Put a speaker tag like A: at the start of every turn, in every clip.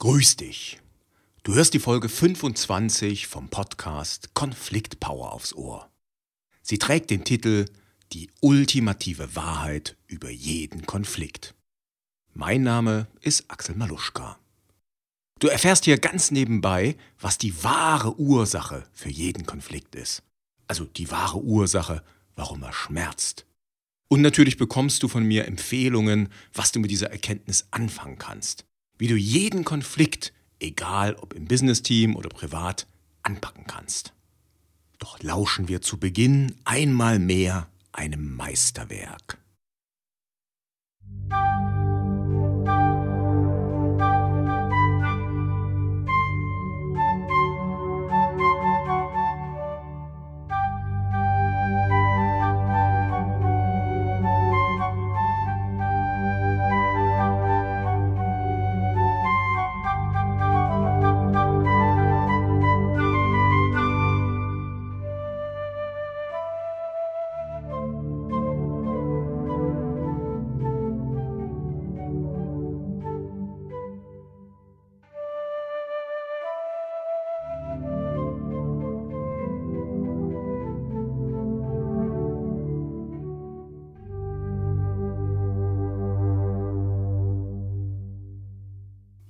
A: Grüß dich. Du hörst die Folge 25 vom Podcast Konfliktpower aufs Ohr. Sie trägt den Titel Die ultimative Wahrheit über jeden Konflikt. Mein Name ist Axel Maluschka. Du erfährst hier ganz nebenbei, was die wahre Ursache für jeden Konflikt ist. Also die wahre Ursache, warum er schmerzt. Und natürlich bekommst du von mir Empfehlungen, was du mit dieser Erkenntnis anfangen kannst wie du jeden Konflikt, egal ob im Business-Team oder privat, anpacken kannst. Doch lauschen wir zu Beginn einmal mehr einem Meisterwerk.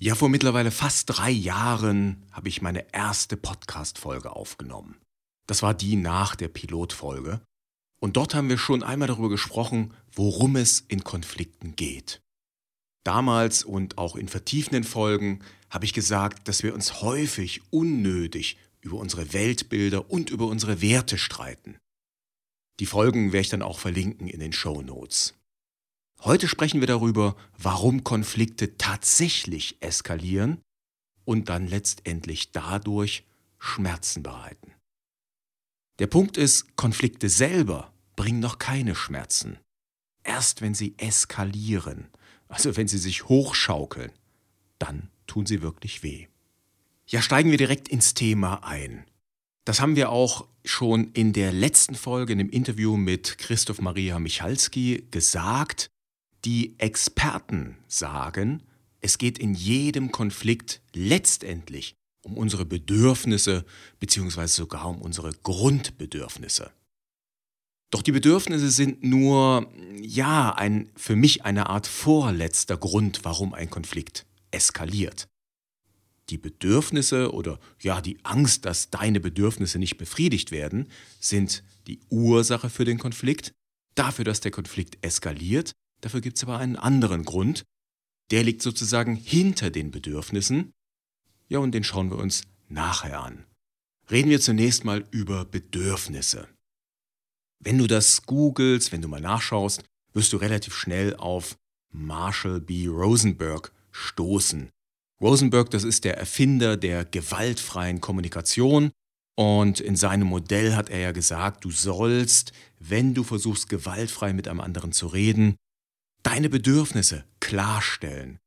A: Ja, vor mittlerweile fast drei Jahren habe ich meine erste Podcast-Folge aufgenommen. Das war die nach der Pilotfolge. Und dort haben wir schon einmal darüber gesprochen, worum es in Konflikten geht. Damals und auch in vertiefenden Folgen habe ich gesagt, dass wir uns häufig unnötig über unsere Weltbilder und über unsere Werte streiten. Die Folgen werde ich dann auch verlinken in den Show Notes. Heute sprechen wir darüber, warum Konflikte tatsächlich eskalieren und dann letztendlich dadurch Schmerzen bereiten. Der Punkt ist, Konflikte selber bringen noch keine Schmerzen. Erst wenn sie eskalieren, also wenn sie sich hochschaukeln, dann tun sie wirklich weh. Ja, steigen wir direkt ins Thema ein. Das haben wir auch schon in der letzten Folge in dem Interview mit Christoph Maria Michalski gesagt. Die Experten sagen, es geht in jedem Konflikt letztendlich um unsere Bedürfnisse beziehungsweise sogar um unsere Grundbedürfnisse. Doch die Bedürfnisse sind nur, ja, ein, für mich eine Art vorletzter Grund, warum ein Konflikt eskaliert. Die Bedürfnisse oder ja, die Angst, dass deine Bedürfnisse nicht befriedigt werden, sind die Ursache für den Konflikt, dafür, dass der Konflikt eskaliert Dafür gibt es aber einen anderen Grund. Der liegt sozusagen hinter den Bedürfnissen. Ja, und den schauen wir uns nachher an. Reden wir zunächst mal über Bedürfnisse. Wenn du das googelst, wenn du mal nachschaust, wirst du relativ schnell auf Marshall B. Rosenberg stoßen. Rosenberg, das ist der Erfinder der gewaltfreien Kommunikation und in seinem Modell hat er ja gesagt, du sollst, wenn du versuchst gewaltfrei mit einem anderen zu reden, deine Bedürfnisse klarstellen.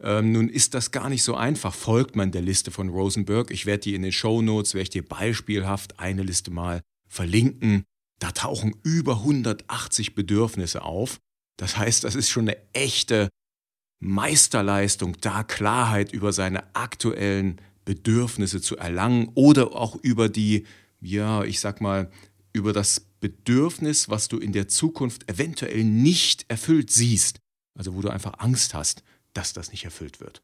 A: Ähm, nun ist das gar nicht so einfach. Folgt man der Liste von Rosenberg? Ich werde die in den Show Notes, werde ich dir beispielhaft eine Liste mal verlinken. Da tauchen über 180 Bedürfnisse auf. Das heißt, das ist schon eine echte Meisterleistung, da Klarheit über seine aktuellen Bedürfnisse zu erlangen oder auch über die, ja, ich sag mal, über das Bedürfnis, was du in der Zukunft eventuell nicht erfüllt siehst, also wo du einfach Angst hast, dass das nicht erfüllt wird.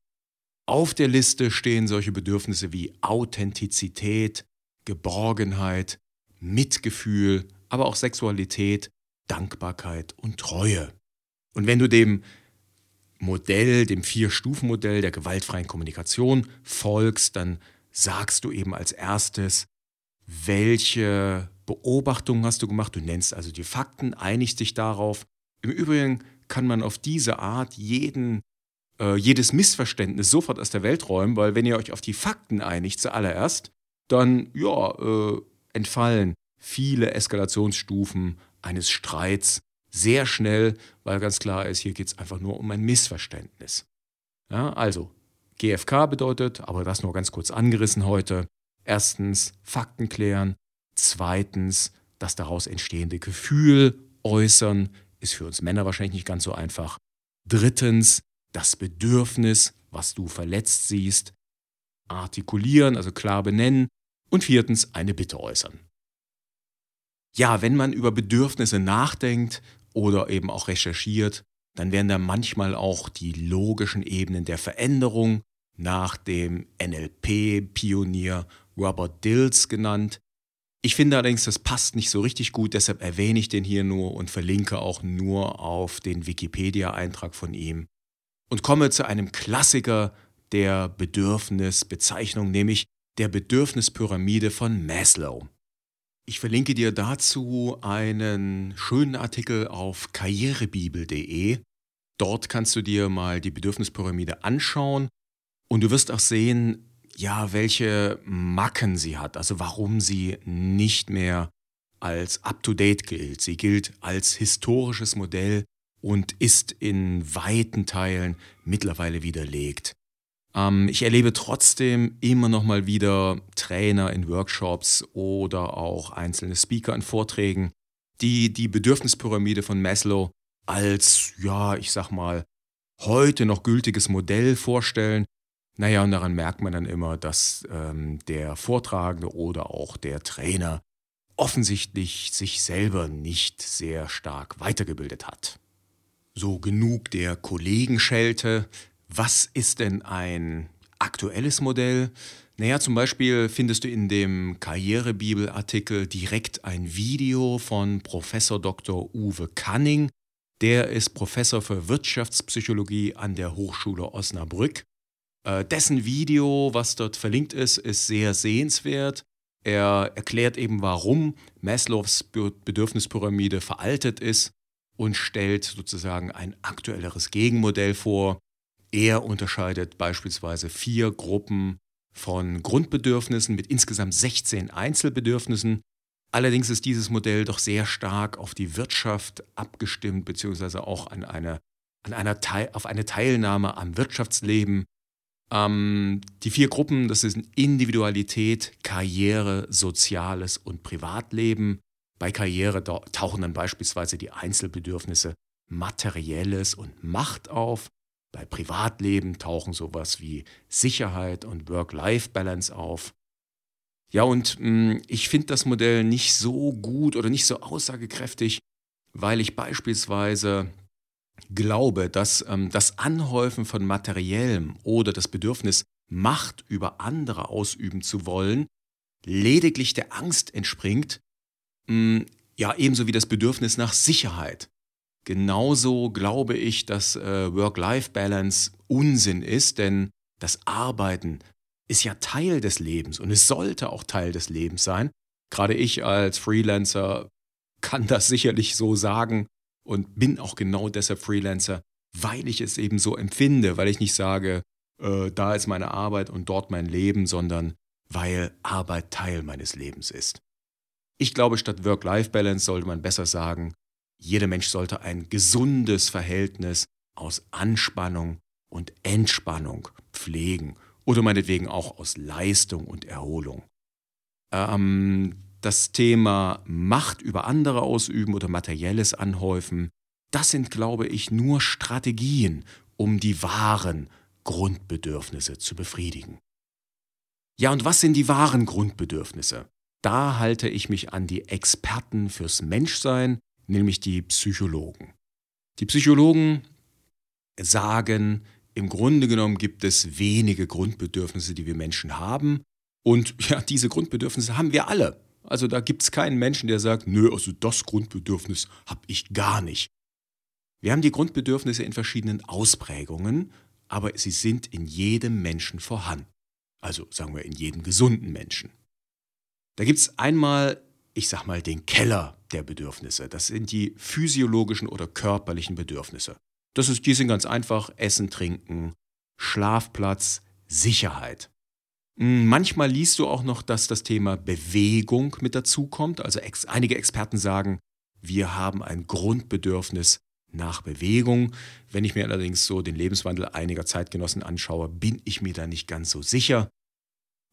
A: Auf der Liste stehen solche Bedürfnisse wie Authentizität, Geborgenheit, Mitgefühl, aber auch Sexualität, Dankbarkeit und Treue. Und wenn du dem Modell, dem Vier-Stufen-Modell der gewaltfreien Kommunikation folgst, dann sagst du eben als erstes, welche Beobachtungen hast du gemacht? Du nennst also die Fakten, einigst dich darauf. Im Übrigen kann man auf diese Art jeden, äh, jedes Missverständnis sofort aus der Welt räumen, weil wenn ihr euch auf die Fakten einigt zuallererst, dann ja, äh, entfallen viele Eskalationsstufen eines Streits sehr schnell, weil ganz klar ist, hier geht es einfach nur um ein Missverständnis. Ja, also, GFK bedeutet, aber das nur ganz kurz angerissen heute, erstens Fakten klären, Zweitens, das daraus entstehende Gefühl äußern, ist für uns Männer wahrscheinlich nicht ganz so einfach. Drittens, das Bedürfnis was du verletzt siehst, artikulieren, also klar benennen und viertens eine Bitte äußern. Ja, wenn man über Bedürfnisse nachdenkt oder eben auch recherchiert, dann werden da manchmal auch die logischen Ebenen der Veränderung nach dem NLP-Pionier Robert Dills genannt. Ich finde allerdings, das passt nicht so richtig gut, deshalb erwähne ich den hier nur und verlinke auch nur auf den Wikipedia-Eintrag von ihm und komme zu einem Klassiker der Bedürfnisbezeichnung, nämlich der Bedürfnispyramide von Maslow. Ich verlinke dir dazu einen schönen Artikel auf karrierebibel.de. Dort kannst du dir mal die Bedürfnispyramide anschauen und du wirst auch sehen, ja, welche Macken sie hat, also warum sie nicht mehr als up-to-date gilt. Sie gilt als historisches Modell und ist in weiten Teilen mittlerweile widerlegt. Ähm, ich erlebe trotzdem immer noch mal wieder Trainer in Workshops oder auch einzelne Speaker in Vorträgen, die die Bedürfnispyramide von Maslow als, ja, ich sag mal, heute noch gültiges Modell vorstellen. Naja, und daran merkt man dann immer, dass ähm, der Vortragende oder auch der Trainer offensichtlich sich selber nicht sehr stark weitergebildet hat. So genug der Kollegenschelte. Was ist denn ein aktuelles Modell? Naja, zum Beispiel findest du in dem Karrierebibel-Artikel direkt ein Video von Professor Dr. Uwe Canning. Der ist Professor für Wirtschaftspsychologie an der Hochschule Osnabrück. Äh, dessen Video, was dort verlinkt ist, ist sehr sehenswert. Er erklärt eben, warum Maslows Bedürfnispyramide veraltet ist und stellt sozusagen ein aktuelleres Gegenmodell vor. Er unterscheidet beispielsweise vier Gruppen von Grundbedürfnissen mit insgesamt 16 Einzelbedürfnissen. Allerdings ist dieses Modell doch sehr stark auf die Wirtschaft abgestimmt, beziehungsweise auch an eine, an einer auf eine Teilnahme am Wirtschaftsleben. Ähm, die vier Gruppen, das sind Individualität, Karriere, Soziales und Privatleben. Bei Karriere tauchen dann beispielsweise die Einzelbedürfnisse Materielles und Macht auf. Bei Privatleben tauchen sowas wie Sicherheit und Work-Life-Balance auf. Ja, und mh, hm, ich finde das Modell nicht so gut oder nicht so aussagekräftig, weil ich beispielsweise glaube, dass ähm, das Anhäufen von Materiellem oder das Bedürfnis, Macht über andere ausüben zu wollen, lediglich der Angst entspringt, mh, hm, ja ebenso wie das Bedürfnis nach Sicherheit. Genauso glaube ich, dass äh, Work-Life-Balance Unsinn ist, denn das Arbeiten ist ja Teil des Lebens und es sollte auch Teil des Lebens sein. Gerade ich als Freelancer kann das sicherlich so sagen und bin auch genau deshalb Freelancer, weil ich es eben so empfinde, weil ich nicht sage, äh, da ist meine Arbeit und dort mein Leben, sondern weil Arbeit Teil meines Lebens ist. Ich glaube, statt Work-Life-Balance sollte man besser sagen, jeder Mensch sollte ein gesundes Verhältnis aus Anspannung und Entspannung pflegen oder meinetwegen auch aus Leistung und Erholung. Ähm, das Thema Macht über andere ausüben oder materielles anhäufen, das sind, glaube ich, nur Strategien, um die wahren Grundbedürfnisse zu befriedigen. Ja, und was sind die wahren Grundbedürfnisse? Da halte ich mich an die Experten fürs Menschsein nämlich die Psychologen. Die Psychologen sagen, im Grunde genommen gibt es wenige Grundbedürfnisse, die wir Menschen haben. Und ja, diese Grundbedürfnisse haben wir alle. Also da gibt es keinen Menschen, der sagt, nö, also das Grundbedürfnis habe ich gar nicht. Wir haben die Grundbedürfnisse in verschiedenen Ausprägungen, aber sie sind in jedem Menschen vorhanden. Also sagen wir in jedem gesunden Menschen. Da gibt es einmal ich sag mal, den Keller der Bedürfnisse. Das sind die physiologischen oder körperlichen Bedürfnisse. Das ist, die sind ganz einfach: Essen, Trinken, Schlafplatz, Sicherheit. Hm, manchmal liest du auch noch, dass das Thema Bewegung mit dazukommt. Also ex einige Experten sagen, wir haben ein Grundbedürfnis nach Bewegung. Wenn ich mir allerdings so den Lebenswandel einiger Zeitgenossen anschaue, bin ich mir da nicht ganz so sicher.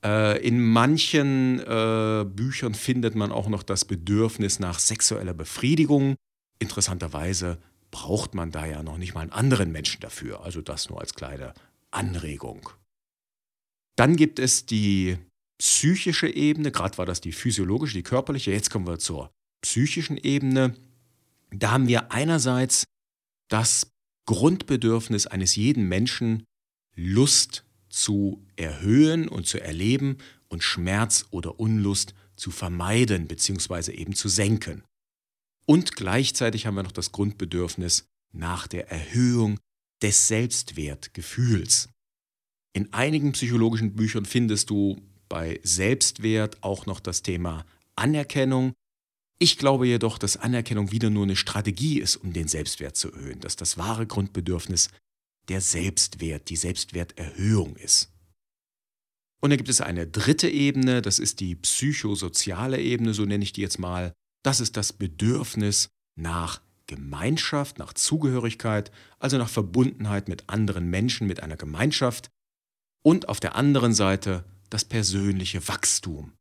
A: Äh, in manchen äh, Büchern findet man auch noch das Bedürfnis nach sexueller Befriedigung. Interessanterweise braucht man da ja noch nicht mal einen anderen Menschen dafür. Also das nur als kleine Anregung. Dann gibt es die psychische Ebene, gerade war das die physiologische, die körperliche, jetzt kommen wir zur psychischen Ebene. Da haben wir einerseits das Grundbedürfnis eines jeden Menschen, Lust zu erhöhen und zu erleben und Schmerz oder Unlust zu vermeiden bzw. eben zu senken. Und gleichzeitig haben wir noch das Grundbedürfnis nach der Erhöhung des Selbstwertgefühls. In einigen psychologischen Büchern findest du bei Selbstwert auch noch das Thema Anerkennung. Ich glaube jedoch, dass Anerkennung wieder nur eine Strategie ist, um den Selbstwert zu erhöhen, dass das wahre Grundbedürfnis der Selbstwert, die Selbstwerterhöhung ist. Und dann gibt es eine dritte Ebene, das ist die psychosoziale Ebene, so nenne ich die jetzt mal. Das ist das Bedürfnis nach Gemeinschaft, nach Zugehörigkeit, also nach Verbundenheit mit anderen Menschen, mit einer Gemeinschaft. Und auf der anderen Seite das persönliche Wachstum.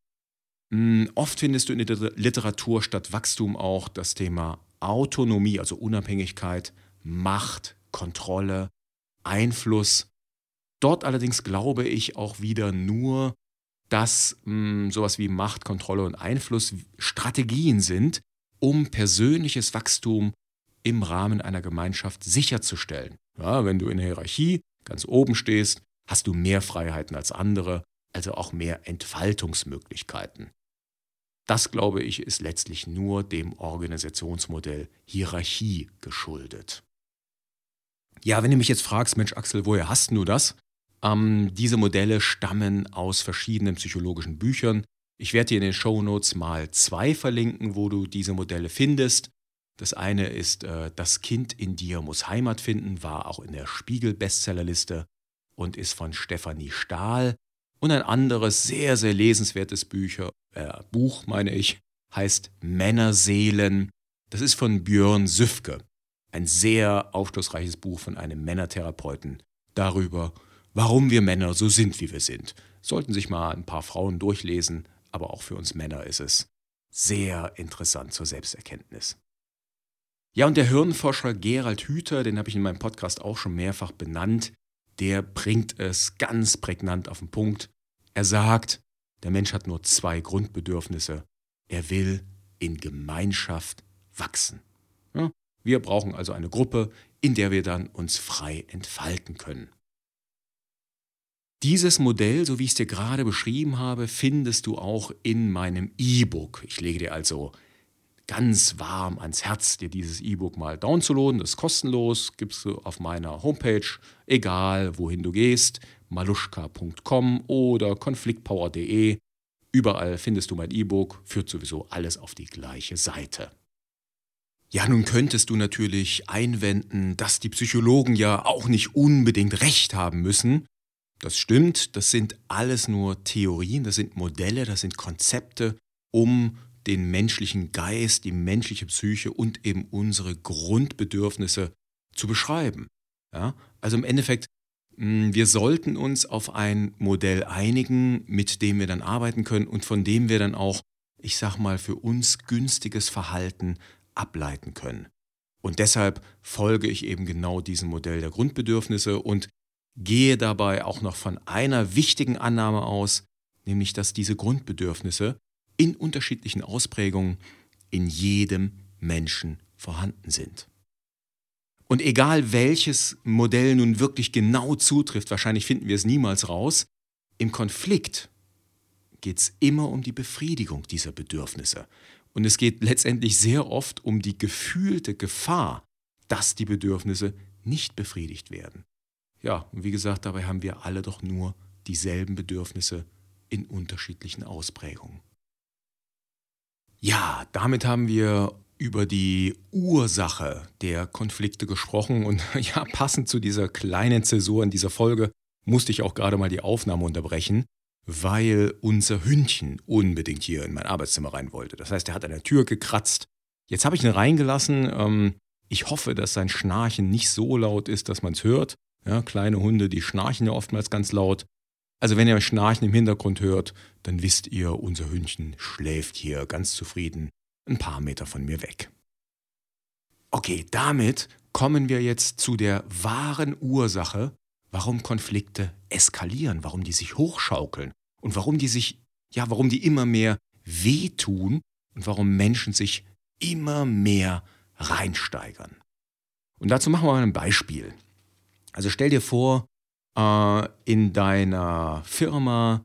A: Hm, oft findest du in der Literatur statt Wachstum auch das Thema Autonomie, also Unabhängigkeit, Macht, Kontrolle, Einfluss. Dort allerdings glaube ich auch wieder nur, dass mh, hm, sowas wie Macht, Kontrolle und Einfluss Strategien sind, um persönliches Wachstum im Rahmen einer Gemeinschaft sicherzustellen. Ja, wenn du in der Hierarchie ganz oben stehst, hast du mehr Freiheiten als andere, also auch mehr Entfaltungsmöglichkeiten. Das, glaube ich, ist letztlich nur dem Organisationsmodell Hierarchie geschuldet. Ja, wenn du mich jetzt fragst, Mensch Axel, woher hast du das? Ähm, diese Modelle stammen aus verschiedenen psychologischen Büchern. Ich werde dir in den Show Notes mal zwei verlinken, wo du diese Modelle findest. Das eine ist äh, Das Kind in dir muss Heimat finden, war auch in der Spiegel-Bestsellerliste und ist von Stefanie Stahl. Und ein anderes sehr, sehr lesenswertes Bücher, äh, Buch, meine ich, heißt Männerseelen. Das ist von Björn Süfke. Ein sehr aufschlussreiches Buch von einem Männertherapeuten darüber, warum wir Männer so sind, wie wir sind. Sollten sich mal ein paar Frauen durchlesen, aber auch für uns Männer ist es sehr interessant zur Selbsterkenntnis. Ja, und der Hirnforscher Gerald Hüther, den habe ich in meinem Podcast auch schon mehrfach benannt, der bringt es ganz prägnant auf den Punkt. Er sagt, der Mensch hat nur zwei Grundbedürfnisse. Er will in Gemeinschaft wachsen. Ja, wir brauchen also eine Gruppe, in der wir dann uns frei entfalten können. Dieses Modell, so wie ich es dir gerade beschrieben habe, findest du auch in meinem E-Book. Ich lege dir also ganz warm ans Herz, dir dieses E-Book mal downzuladen. Das ist kostenlos, gibst du auf meiner Homepage, egal wohin du gehst, maluschka.com oder konfliktpower.de. Überall findest du mein E-Book, führt sowieso alles auf die gleiche Seite. Ja, nun könntest du natürlich einwenden, dass die Psychologen ja auch nicht unbedingt recht haben müssen. Das stimmt, das sind alles nur Theorien, das sind Modelle, das sind Konzepte, um den menschlichen Geist, die menschliche Psyche und eben unsere Grundbedürfnisse zu beschreiben. Ja? Also im Endeffekt, hm, wir sollten uns auf ein Modell einigen, mit dem wir dann arbeiten können und von dem wir dann auch, ich sag mal, für uns günstiges Verhalten ableiten können. Und deshalb folge ich eben genau diesem Modell der Grundbedürfnisse und gehe dabei auch noch von einer wichtigen Annahme aus, nämlich dass diese Grundbedürfnisse in unterschiedlichen Ausprägungen in jedem Menschen vorhanden sind. Und egal welches Modell nun wirklich genau zutrifft, wahrscheinlich finden wir es niemals raus, im Konflikt geht es immer um die Befriedigung dieser Bedürfnisse. Und es geht letztendlich sehr oft um die gefühlte Gefahr, dass die Bedürfnisse nicht befriedigt werden. Ja, und wie gesagt, dabei haben wir alle doch nur dieselben Bedürfnisse in unterschiedlichen Ausprägungen. Ja, damit haben wir über die Ursache der Konflikte gesprochen und ja, passend zu dieser kleinen Zäsur in dieser Folge musste ich auch gerade mal die Aufnahme unterbrechen, weil unser Hündchen unbedingt hier in mein Arbeitszimmer rein wollte. Das heißt, er hat an der Tür gekratzt. Jetzt habe ich ihn reingelassen. Ähm, ich hoffe, dass sein Schnarchen nicht so laut ist, dass man es hört. Ja, kleine Hunde, die schnarchen ja oftmals ganz laut. Also wenn ihr Schnarchen im Hintergrund hört, dann wisst ihr, unser Hündchen schläft hier ganz zufrieden ein paar Meter von mir weg. Okay, damit kommen wir jetzt zu der wahren Ursache, warum Konflikte eskalieren, warum die sich hochschaukeln und warum die sich, ja, warum die immer mehr wehtun und warum Menschen sich immer mehr reinsteigern. Und dazu machen wir mal ein Beispiel. Also stell dir vor, in deiner Firma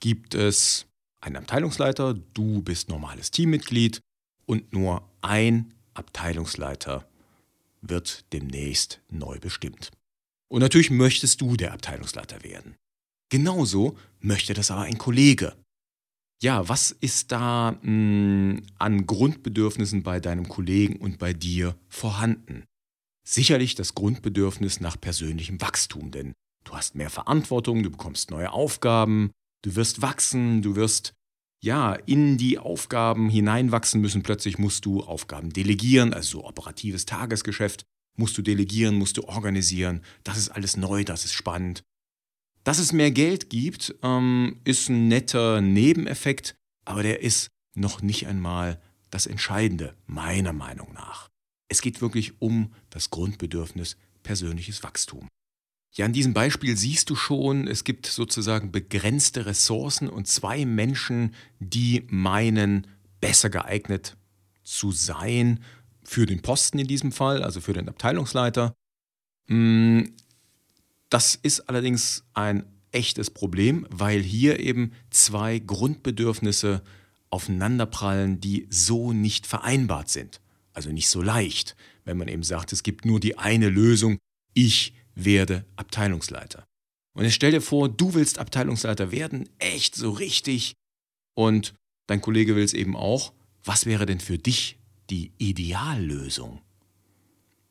A: gibt es einen Abteilungsleiter, du bist normales Teammitglied und nur ein Abteilungsleiter wird demnächst neu bestimmt. Und natürlich möchtest du der Abteilungsleiter werden. Genauso möchte das aber ein Kollege. Ja, was ist da mh, hm, an Grundbedürfnissen bei deinem Kollegen und bei dir vorhanden? Sicherlich das Grundbedürfnis nach persönlichem Wachstum, denn du hast mehr Verantwortung, du bekommst neue Aufgaben, du wirst wachsen, du wirst ja in die Aufgaben hineinwachsen müssen. Plötzlich musst du Aufgaben delegieren, also so operatives Tagesgeschäft musst du delegieren, musst du organisieren. Das ist alles neu, das ist spannend. Dass es mehr Geld gibt, ähm, ist ein netter Nebeneffekt, aber der ist noch nicht einmal das Entscheidende, meiner Meinung nach. Es geht wirklich um das Grundbedürfnis persönliches Wachstum. Ja, an diesem Beispiel siehst du schon, es gibt sozusagen begrenzte Ressourcen und zwei Menschen, die meinen, besser geeignet zu sein für den Posten in diesem Fall, also für den Abteilungsleiter. Mm, das ist allerdings ein echtes Problem, weil hier eben zwei Grundbedürfnisse aufeinanderprallen, die so nicht vereinbart sind. Also nicht so leicht, wenn man eben sagt, es gibt nur die eine Lösung, ich werde Abteilungsleiter. Und jetzt stell dir vor, du willst Abteilungsleiter werden, echt so richtig, und dein Kollege will es eben auch. Was wäre denn für dich die Ideallösung?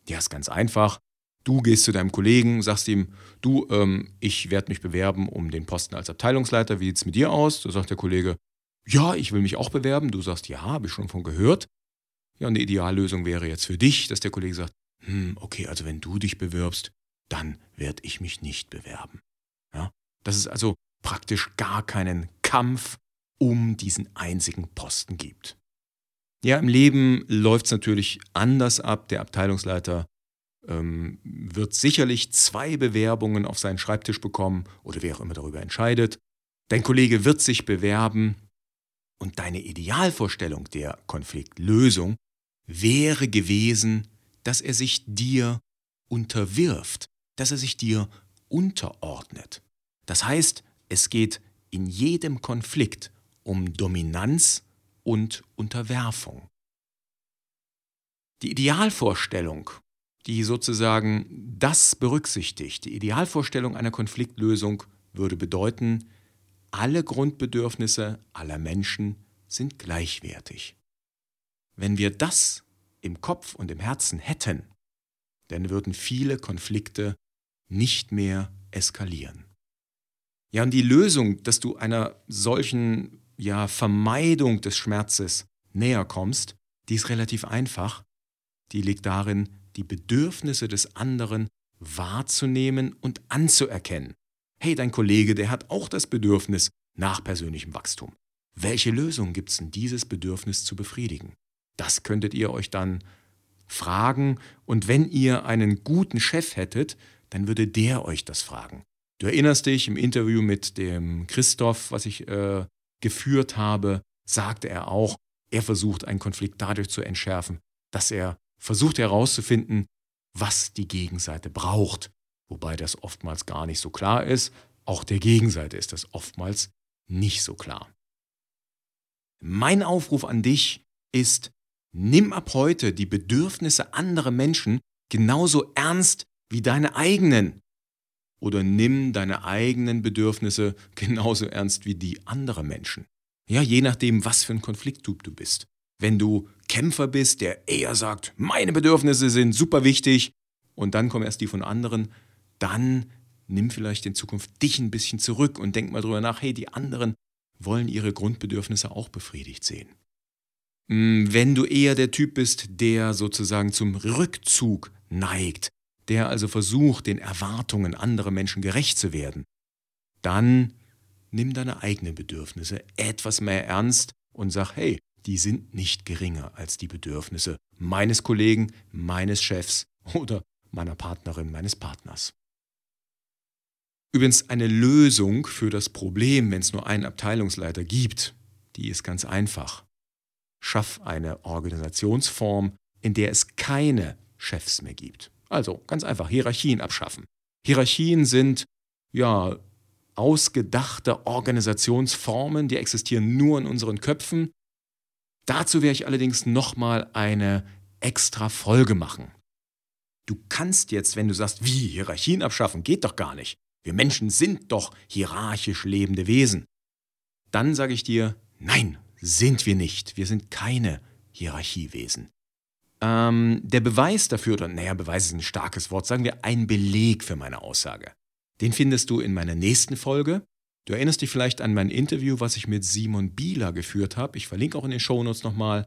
A: Ja, ist ganz einfach. Du gehst zu deinem Kollegen, sagst ihm, du, ähm, ich werde mich bewerben um den Posten als Abteilungsleiter. Wie sieht es mit dir aus? Da sagt der Kollege, ja, ich will mich auch bewerben. Du sagst, ja, habe ich schon von gehört. Ja, und die Ideallösung wäre jetzt für dich, dass der Kollege sagt, hm, okay, also wenn du dich bewirbst, dann werde ich mich nicht bewerben. Ja? Dass es also praktisch gar keinen Kampf um diesen einzigen Posten gibt. Ja, im Leben läuft es natürlich anders ab. Der Abteilungsleiter ähm, wird sicherlich zwei Bewerbungen auf seinen Schreibtisch bekommen oder wer auch immer darüber entscheidet. Dein Kollege wird sich bewerben und deine Idealvorstellung der Konfliktlösung wäre gewesen, dass er sich dir unterwirft, dass er sich dir unterordnet. Das heißt, es geht in jedem Konflikt um Dominanz und Unterwerfung. Die Idealvorstellung, die sozusagen das berücksichtigt, die Idealvorstellung einer Konfliktlösung würde bedeuten, alle Grundbedürfnisse aller Menschen sind gleichwertig. Wenn wir das im Kopf und im Herzen hätten, dann würden viele Konflikte nicht mehr eskalieren. Ja, und die Lösung, dass du einer solchen ja, Vermeidung des Schmerzes näher kommst, die ist relativ einfach. Die liegt darin, die Bedürfnisse des anderen wahrzunehmen und anzuerkennen. Hey, dein Kollege, der hat auch das Bedürfnis nach persönlichem Wachstum. Welche Lösung gibt es denn, dieses Bedürfnis zu befriedigen? Das könntet ihr euch dann fragen und wenn ihr einen guten Chef hättet, dann würde der euch das fragen. Du erinnerst dich im Interview mit dem Christoph, was ich äh, geführt habe, sagte er auch, er versucht einen Konflikt dadurch zu entschärfen, dass er versucht herauszufinden, was die Gegenseite braucht, wobei das oftmals gar nicht so klar ist. Auch der Gegenseite ist das oftmals nicht so klar. Mein Aufruf an dich ist, nimm ab heute die Bedürfnisse anderer Menschen genauso ernst wie deine eigenen. Oder nimm deine eigenen Bedürfnisse genauso ernst wie die anderer Menschen. Ja, je nachdem, was für ein Konflikttyp du bist. Wenn du Kämpfer bist, der eher sagt, meine Bedürfnisse sind super wichtig, und dann kommen erst die von anderen, dann nimm vielleicht in Zukunft dich ein bisschen zurück und denk mal drüber nach, hey, die anderen wollen ihre Grundbedürfnisse auch befriedigt sehen. Hm, wenn du eher der Typ bist, der sozusagen zum Rückzug neigt, der also versucht, den Erwartungen anderer Menschen gerecht zu werden, dann nimm deine eigenen Bedürfnisse etwas mehr ernst und sag, hey, die sind nicht geringer als die Bedürfnisse meines Kollegen, meines Chefs oder meiner Partnerin, meines Partners. Übrigens eine Lösung für das Problem, wenn es nur einen Abteilungsleiter gibt, die ist ganz einfach. Schaff eine Organisationsform, in der es keine Chefs mehr gibt. Also ganz einfach Hierarchien abschaffen. Hierarchien sind ja ausgedachte Organisationsformen, die existieren nur in unseren Köpfen. Dazu werde ich allerdings nochmal eine extra Folge machen. Du kannst jetzt, wenn du sagst, wie Hierarchien abschaffen, geht doch gar nicht. Wir Menschen sind doch hierarchisch lebende Wesen. Dann sage ich dir, nein, sind wir nicht. Wir sind keine Hierarchiewesen. Ähm, der Beweis dafür, oder naja, Beweis ist ein starkes Wort, sagen wir ein Beleg für meine Aussage. Den findest du in meiner nächsten Folge. Du erinnerst dich vielleicht an mein Interview, was ich mit Simon Bieler geführt habe. Ich verlinke auch in den Shownotes nochmal.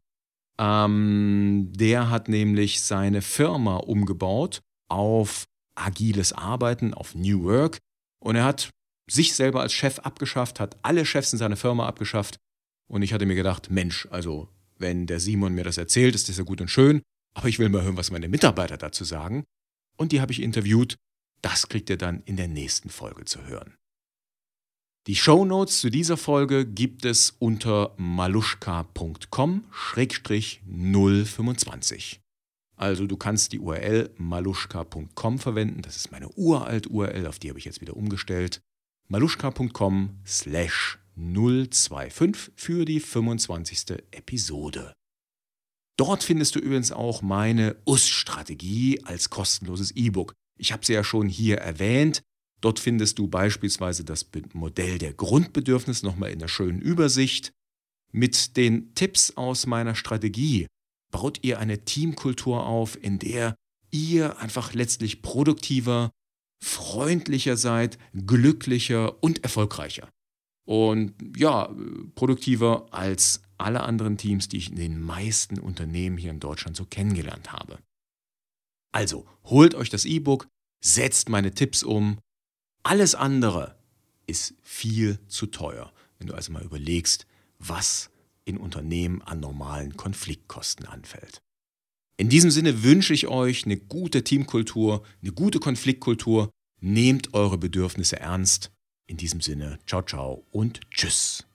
A: Ähm, der hat nämlich seine Firma umgebaut auf agiles Arbeiten, auf New Work. Und er hat sich selber als Chef abgeschafft, hat alle Chefs in seiner Firma abgeschafft. Und ich hatte mir gedacht, Mensch, also wenn der Simon mir das erzählt, ist das ja gut und schön, aber ich will mal hören, was meine Mitarbeiter dazu sagen. Und die habe ich interviewt. Das kriegt ihr dann in der nächsten Folge zu hören. Die Show Notes zu dieser Folge gibt es unter maluschka.com-025. Also du kannst die URL maluschka.com verwenden. Das ist meine uralt URL, auf die habe ich jetzt wieder umgestellt. maluschka.com slash 025 für die 25. Episode. Dort findest du übrigens auch meine US-Strategie als kostenloses E-Book. Ich habe sie ja schon hier erwähnt. Dort findest du beispielsweise das Modell der Grundbedürfnisse nochmal in der schönen Übersicht. Mit den Tipps aus meiner Strategie baut ihr eine Teamkultur auf, in der ihr einfach letztlich produktiver, freundlicher seid, glücklicher und erfolgreicher. Und ja, produktiver als alle anderen Teams, die ich in den meisten Unternehmen hier in Deutschland so kennengelernt habe. Also, holt euch das E-Book, setzt meine Tipps um. Alles andere ist viel zu teuer, wenn du also mal überlegst, was in Unternehmen an normalen Konfliktkosten anfällt. In diesem Sinne wünsche ich euch eine gute Teamkultur, eine gute Konfliktkultur. Nehmt eure Bedürfnisse ernst. In diesem Sinne, ciao, ciao und tschüss.